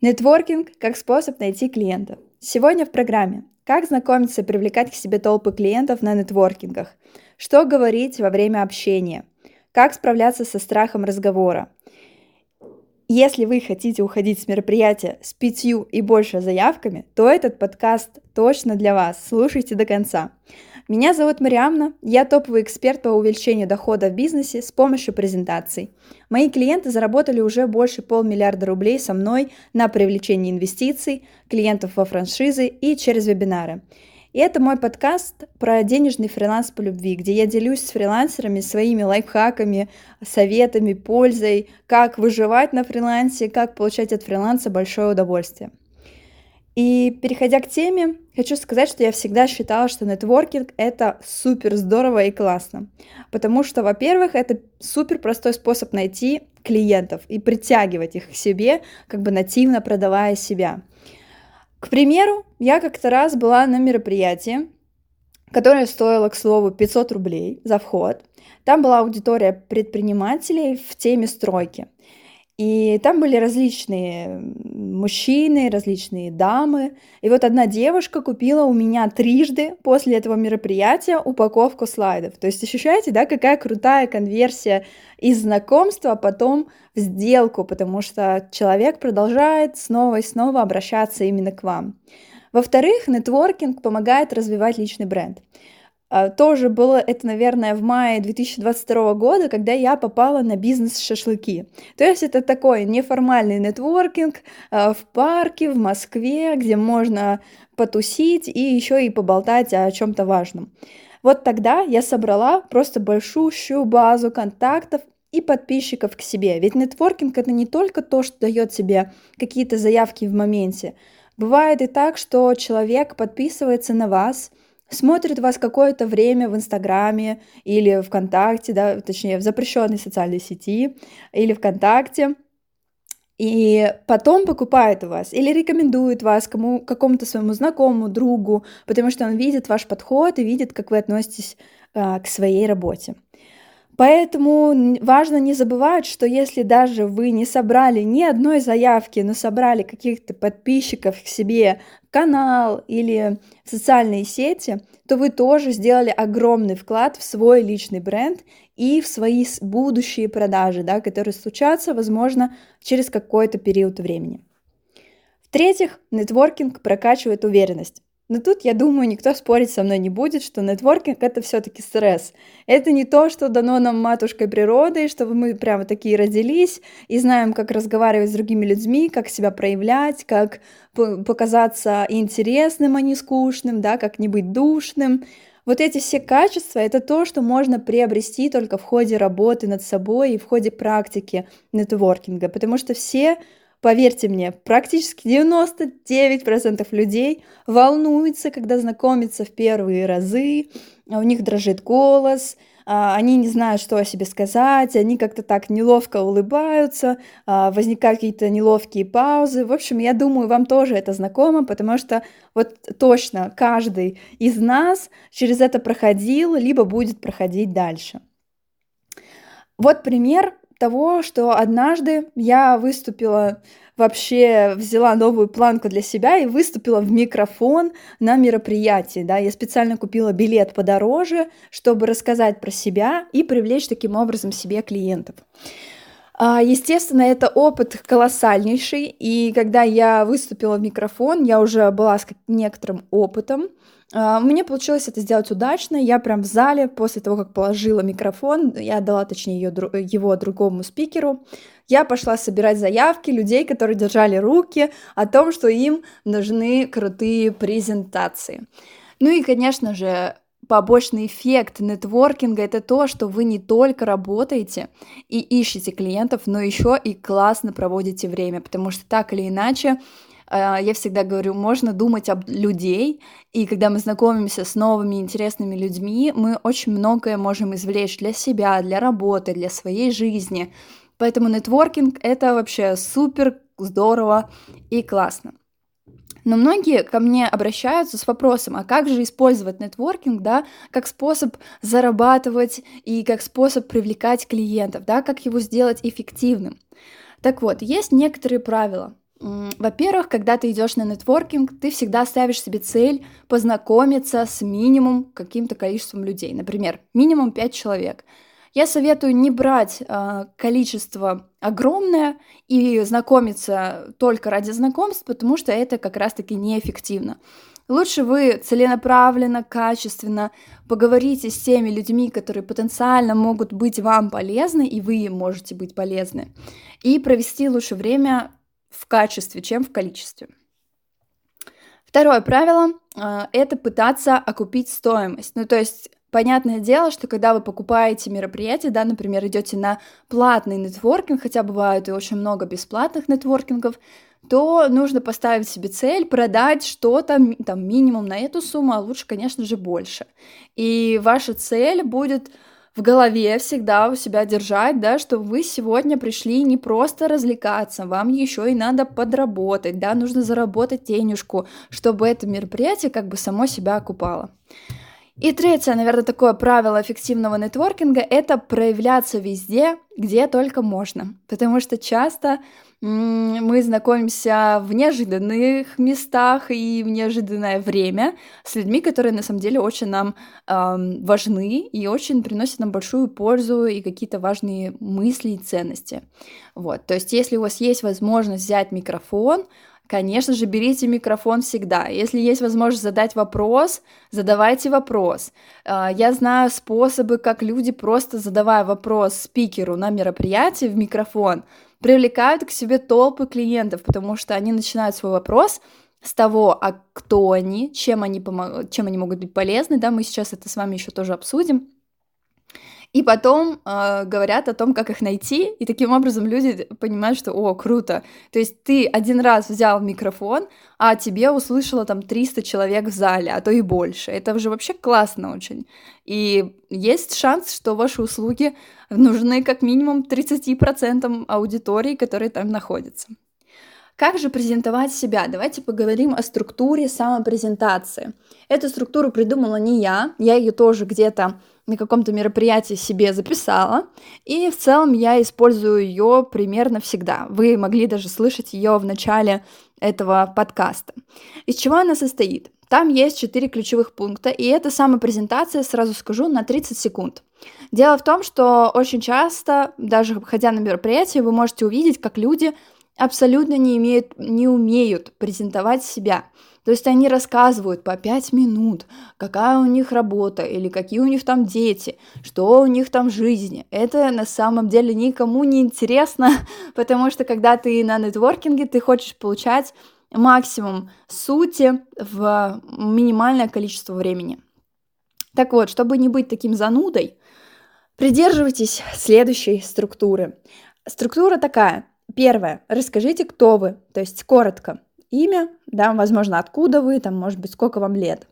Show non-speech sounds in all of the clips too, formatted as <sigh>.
Нетворкинг как способ найти клиентов. Сегодня в программе «Как знакомиться и привлекать к себе толпы клиентов на нетворкингах», «Что говорить во время общения», «Как справляться со страхом разговора». Если вы хотите уходить с мероприятия с пятью и больше заявками, то этот подкаст точно для вас. Слушайте до конца. Меня зовут Мариамна, я топовый эксперт по увеличению дохода в бизнесе с помощью презентаций. Мои клиенты заработали уже больше полмиллиарда рублей со мной на привлечение инвестиций, клиентов во франшизы и через вебинары. И это мой подкаст про денежный фриланс по любви, где я делюсь с фрилансерами своими лайфхаками, советами, пользой, как выживать на фрилансе, как получать от фриланса большое удовольствие. И переходя к теме, хочу сказать, что я всегда считала, что нетворкинг это супер здорово и классно. Потому что, во-первых, это супер простой способ найти клиентов и притягивать их к себе, как бы нативно продавая себя. К примеру, я как-то раз была на мероприятии, которое стоило, к слову, 500 рублей за вход. Там была аудитория предпринимателей в теме стройки. И там были различные мужчины, различные дамы. И вот одна девушка купила у меня трижды после этого мероприятия упаковку слайдов. То есть ощущаете, да, какая крутая конверсия из знакомства потом в сделку, потому что человек продолжает снова и снова обращаться именно к вам. Во-вторых, нетворкинг помогает развивать личный бренд. А, тоже было это, наверное, в мае 2022 года, когда я попала на бизнес-шашлыки. То есть это такой неформальный нетворкинг а, в парке в Москве, где можно потусить и еще и поболтать о чем-то важном. Вот тогда я собрала просто большущую базу контактов и подписчиков к себе. Ведь нетворкинг это не только то, что дает себе какие-то заявки в моменте. Бывает и так, что человек подписывается на вас, смотрит вас какое-то время в Инстаграме или ВКонтакте, да, точнее, в запрещенной социальной сети или ВКонтакте, и потом покупает у вас или рекомендует вас кому, какому-то своему знакомому, другу, потому что он видит ваш подход и видит, как вы относитесь а, к своей работе. Поэтому важно не забывать, что если даже вы не собрали ни одной заявки, но собрали каких-то подписчиков к себе, канал или социальные сети, то вы тоже сделали огромный вклад в свой личный бренд и в свои будущие продажи, да, которые случатся, возможно, через какой-то период времени. В-третьих, нетворкинг прокачивает уверенность. Но тут, я думаю, никто спорить со мной не будет, что нетворкинг — это все таки стресс. Это не то, что дано нам матушкой природой, чтобы мы прямо такие родились и знаем, как разговаривать с другими людьми, как себя проявлять, как показаться интересным, а не скучным, да, как не быть душным. Вот эти все качества — это то, что можно приобрести только в ходе работы над собой и в ходе практики нетворкинга, потому что все Поверьте мне, практически 99% людей волнуются, когда знакомятся в первые разы, у них дрожит голос, а, они не знают, что о себе сказать, они как-то так неловко улыбаются, а, возникают какие-то неловкие паузы. В общем, я думаю, вам тоже это знакомо, потому что вот точно каждый из нас через это проходил, либо будет проходить дальше. Вот пример того, что однажды я выступила вообще взяла новую планку для себя и выступила в микрофон на мероприятии, да, я специально купила билет подороже, чтобы рассказать про себя и привлечь таким образом себе клиентов. А, естественно, это опыт колоссальнейший, и когда я выступила в микрофон, я уже была с некоторым опытом, мне получилось это сделать удачно. Я прям в зале, после того, как положила микрофон, я отдала, точнее, ее, его другому спикеру, я пошла собирать заявки людей, которые держали руки о том, что им нужны крутые презентации. Ну и, конечно же, побочный эффект нетворкинга это то, что вы не только работаете и ищете клиентов, но еще и классно проводите время, потому что так или иначе а, я всегда говорю, можно думать об людей, и когда мы знакомимся с новыми интересными людьми, мы очень многое можем извлечь для себя, для работы, для своей жизни. Поэтому нетворкинг — это вообще супер здорово и классно. Но многие ко мне обращаются с вопросом, а как же использовать нетворкинг, да, как способ зарабатывать и как способ привлекать клиентов, да, как его сделать эффективным. Так вот, есть некоторые правила. Во-первых, когда ты идешь на нетворкинг, ты всегда ставишь себе цель познакомиться с минимум каким-то количеством людей. Например, минимум 5 человек. Я советую не брать э, количество огромное и знакомиться только ради знакомств, потому что это как раз-таки неэффективно. Лучше вы целенаправленно, качественно поговорите с теми людьми, которые потенциально могут быть вам полезны, и вы можете быть полезны, и провести лучше время в качестве, чем в количестве. Второе правило э, – это пытаться окупить стоимость. Ну, то есть Понятное дело, что когда вы покупаете мероприятие, да, например, идете на платный нетворкинг, хотя бывает и очень много бесплатных нетворкингов, то нужно поставить себе цель продать что-то там минимум на эту сумму, а лучше, конечно же, больше. И ваша цель будет в голове всегда у себя держать, да, что вы сегодня пришли не просто развлекаться, вам еще и надо подработать, да, нужно заработать денежку, чтобы это мероприятие как бы само себя окупало. И третье, наверное, такое правило эффективного нетворкинга – это проявляться везде, где только можно. Потому что часто мы знакомимся в неожиданных местах и в неожиданное время с людьми, которые на самом деле очень нам э, важны и очень приносят нам большую пользу и какие-то важные мысли и ценности. Вот, то есть если у вас есть возможность взять микрофон, Конечно же, берите микрофон всегда. Если есть возможность задать вопрос, задавайте вопрос. А, я знаю способы, как люди, просто задавая вопрос спикеру на мероприятии в микрофон, привлекают к себе толпы клиентов, потому что они начинают свой вопрос с того, а кто они, чем они, чем они могут быть полезны, да, мы сейчас это с вами еще тоже обсудим и потом э, говорят о том, как их найти, и таким образом люди понимают, что, о, круто, то есть ты один раз взял микрофон, а тебе услышало там 300 человек в зале, а то и больше, это уже вообще классно очень, и есть шанс, что ваши услуги нужны как минимум 30% аудитории, которые там находятся. Как же презентовать себя? Давайте поговорим о структуре самопрезентации. Эту структуру придумала не я, я ее тоже где-то на каком-то мероприятии себе записала, и в целом я использую ее примерно всегда. Вы могли даже слышать ее в начале этого подкаста. Из чего она состоит? Там есть четыре ключевых пункта, и это самопрезентация, сразу скажу, на 30 секунд. Дело в том, что очень часто, даже ходя на мероприятие, вы можете увидеть, как люди абсолютно не, имеют, не умеют презентовать себя. То есть они рассказывают по 5 минут, какая у них работа или какие у них там дети, что у них там в жизни. Это на самом деле никому не интересно, <laughs> потому что когда ты на нетворкинге, ты хочешь получать максимум сути в минимальное количество времени. Так вот, чтобы не быть таким занудой, придерживайтесь следующей структуры. Структура такая. Первое. Расскажите, кто вы, то есть коротко имя, да, возможно, откуда вы, там, может быть, сколько вам лет.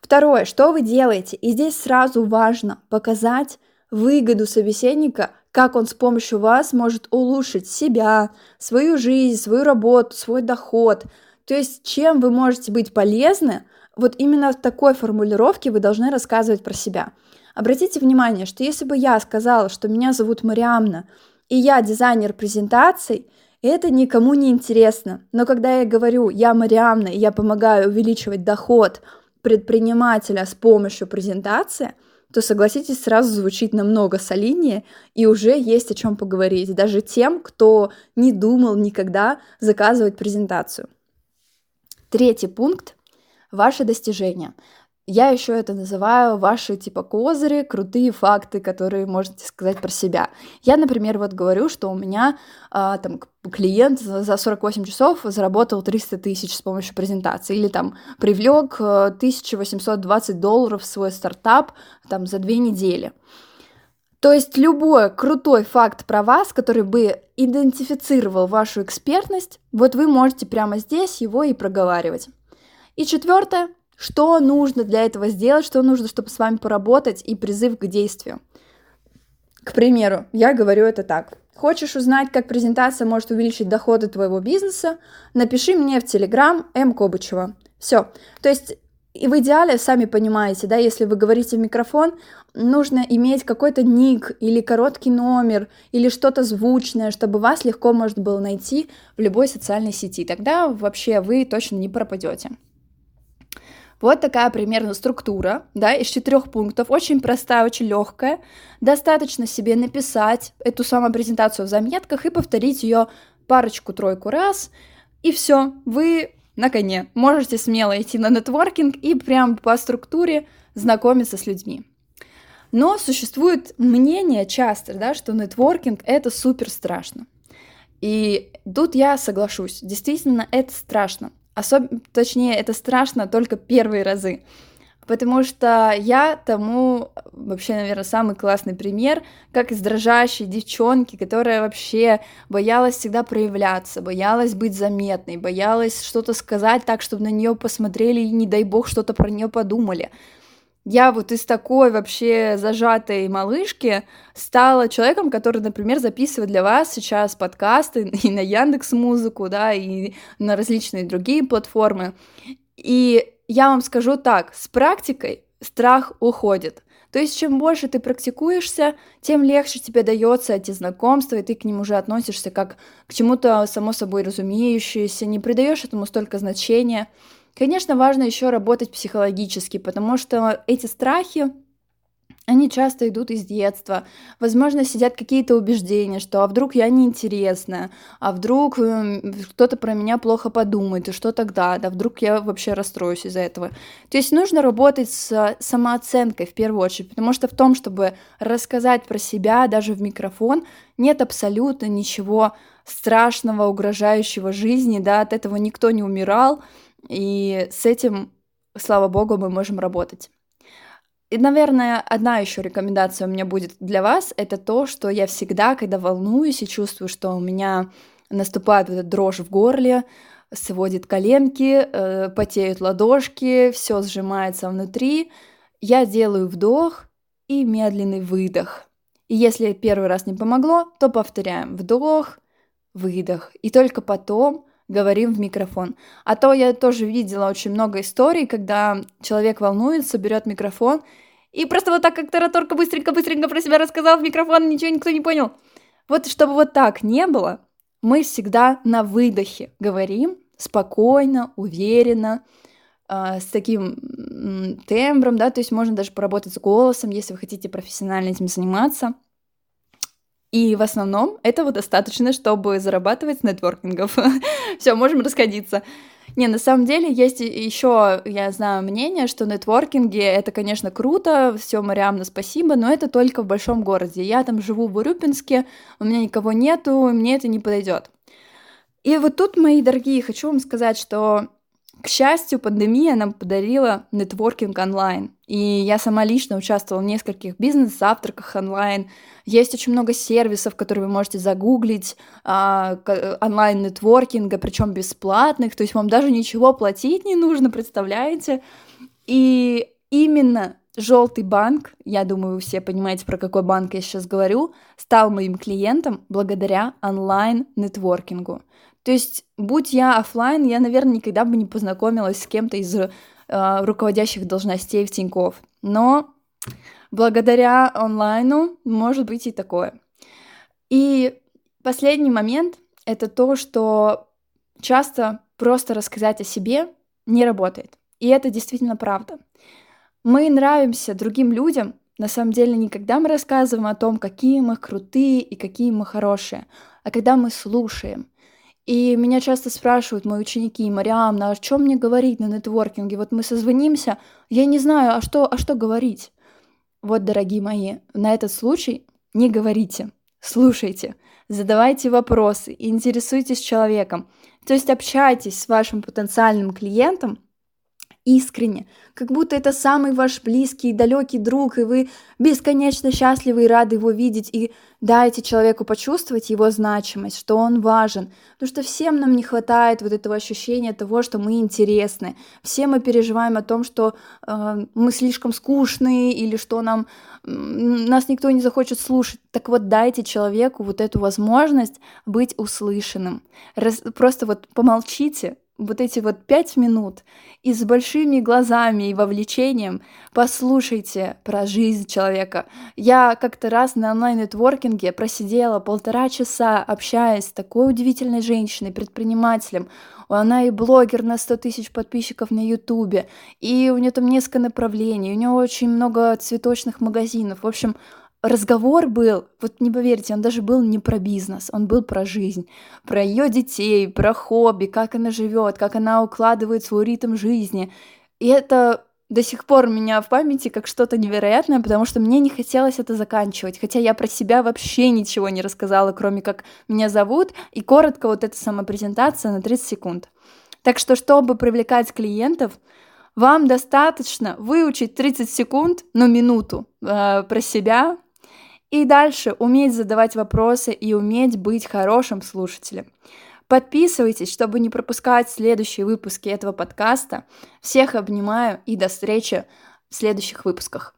Второе, что вы делаете? И здесь сразу важно показать выгоду собеседника, как он с помощью вас может улучшить себя, свою жизнь, свою работу, свой доход. То есть, чем вы можете быть полезны, вот именно в такой формулировке вы должны рассказывать про себя. Обратите внимание, что если бы я сказала, что меня зовут Мариамна, и я дизайнер презентаций, это никому не интересно. Но когда я говорю, я Мариамна, и я помогаю увеличивать доход предпринимателя с помощью презентации, то, согласитесь, сразу звучит намного солиднее, и уже есть о чем поговорить, даже тем, кто не думал никогда заказывать презентацию. Третий пункт – ваши достижения. Я еще это называю ваши типа козыри, крутые факты, которые можете сказать про себя. Я, например, вот говорю, что у меня а, там клиент за 48 часов заработал 300 тысяч с помощью презентации или там привлек 1820 э, долларов в свой стартап там за две недели. То есть любой крутой факт про вас, который бы идентифицировал вашу экспертность, вот вы можете прямо здесь его и проговаривать. И четвертое, что нужно для этого сделать, что нужно, чтобы с вами поработать, и призыв к действию. К примеру, я говорю это так. Хочешь узнать, как презентация может увеличить доходы твоего бизнеса? Напиши мне в Телеграм М. Кобычева. Все. То есть И в идеале, сами понимаете, да, если вы говорите в микрофон, нужно иметь какой-то ник или короткий номер или что-то звучное, чтобы вас легко можно было найти в любой социальной сети. Тогда вообще вы точно не пропадете. Вот такая примерно структура, да, из четырех пунктов, очень простая, очень легкая. Достаточно себе написать эту самую презентацию в заметках и повторить ее парочку-тройку раз, и все, вы на коне. Можете смело идти на нетворкинг и прям по структуре знакомиться с людьми. Но существует мнение часто, да, что нетворкинг это супер страшно. И тут я соглашусь, действительно это страшно. Особ... Точнее, это страшно только первые разы. Потому что я тому вообще, наверное, самый классный пример, как из дрожащей девчонки, которая вообще боялась всегда проявляться, боялась быть заметной, боялась что-то сказать так, чтобы на нее посмотрели и, не дай бог, что-то про нее подумали. Я вот из такой вообще зажатой малышки стала человеком, который, например, записывает для вас сейчас подкасты <laughs> и на Яндекс Музыку, да, и на различные другие платформы. И я вам скажу так, с практикой страх уходит. То есть, чем больше ты практикуешься, тем легче тебе дается эти знакомства, и ты к ним уже относишься как к чему-то само собой разумеющееся, не придаешь этому столько значения. Конечно, важно еще работать психологически, потому что эти страхи, они часто идут из детства. Возможно, сидят какие-то убеждения, что а вдруг я неинтересная, а вдруг эм, кто-то про меня плохо подумает, и что тогда, да вдруг я вообще расстроюсь из-за этого. То есть нужно работать с самооценкой в первую очередь, потому что в том, чтобы рассказать про себя даже в микрофон, нет абсолютно ничего страшного, угрожающего жизни, да, от этого никто не умирал, и с этим, слава богу, мы можем работать. И, наверное, одна еще рекомендация у меня будет для вас, это то, что я всегда, когда волнуюсь и чувствую, что у меня наступает вот эта дрожь в горле, сводит коленки, э, потеют ладошки, все сжимается внутри, я делаю вдох и медленный выдох. И если первый раз не помогло, то повторяем вдох, выдох. И только потом говорим в микрофон. А то я тоже видела очень много историй, когда человек волнуется, берет микрофон и просто вот так как тараторка быстренько-быстренько про себя рассказал в микрофон, ничего никто не понял. Вот чтобы вот так не было, мы всегда на выдохе говорим спокойно, уверенно, э, с таким тембром, да, то есть можно даже поработать с голосом, если вы хотите профессионально этим заниматься – и в основном этого достаточно, чтобы зарабатывать с нетворкингов. <laughs> Все, можем расходиться. Не, на самом деле есть еще, я знаю, мнение, что нетворкинги это, конечно, круто, все, Мариамна, спасибо, но это только в большом городе. Я там живу в Урюпинске, у меня никого нету, мне это не подойдет. И вот тут, мои дорогие, хочу вам сказать, что к счастью, пандемия нам подарила нетворкинг онлайн. И я сама лично участвовала в нескольких бизнес-завтраках онлайн. Есть очень много сервисов, которые вы можете загуглить, а, онлайн-нетворкинга, причем бесплатных. То есть вам даже ничего платить не нужно, представляете? И именно Желтый банк, я думаю, вы все понимаете, про какой банк я сейчас говорю, стал моим клиентом благодаря онлайн-нетворкингу. То есть, будь я офлайн, я, наверное, никогда бы не познакомилась с кем-то из э, руководящих должностей в Тинькофф. Но благодаря онлайну может быть и такое. И последний момент — это то, что часто просто рассказать о себе не работает. И это действительно правда. Мы нравимся другим людям, на самом деле, не когда мы рассказываем о том, какие мы крутые и какие мы хорошие, а когда мы слушаем — и меня часто спрашивают мои ученики, Мариамна, о чем мне говорить на нетворкинге? Вот мы созвонимся, я не знаю, а что, а что говорить? Вот, дорогие мои, на этот случай не говорите, слушайте, задавайте вопросы, интересуйтесь человеком. То есть общайтесь с вашим потенциальным клиентом искренне, как будто это самый ваш близкий и далекий друг, и вы бесконечно счастливы и рады его видеть, и дайте человеку почувствовать его значимость, что он важен, потому что всем нам не хватает вот этого ощущения того, что мы интересны, все мы переживаем о том, что э, мы слишком скучные, или что нам, э, нас никто не захочет слушать, так вот дайте человеку вот эту возможность быть услышанным, Раз, просто вот помолчите, вот эти вот пять минут и с большими глазами и вовлечением послушайте про жизнь человека. Я как-то раз на онлайн-нетворкинге просидела полтора часа, общаясь с такой удивительной женщиной, предпринимателем. Она и блогер на 100 тысяч подписчиков на Ютубе, и у нее там несколько направлений, у нее очень много цветочных магазинов. В общем, разговор был, вот не поверите, он даже был не про бизнес, он был про жизнь, про ее детей, про хобби, как она живет, как она укладывает свой ритм жизни. И это до сих пор у меня в памяти как что-то невероятное, потому что мне не хотелось это заканчивать, хотя я про себя вообще ничего не рассказала, кроме как меня зовут, и коротко вот эта самопрезентация на 30 секунд. Так что, чтобы привлекать клиентов, вам достаточно выучить 30 секунд, ну минуту э, про себя, и дальше уметь задавать вопросы и уметь быть хорошим слушателем. Подписывайтесь, чтобы не пропускать следующие выпуски этого подкаста. Всех обнимаю и до встречи в следующих выпусках.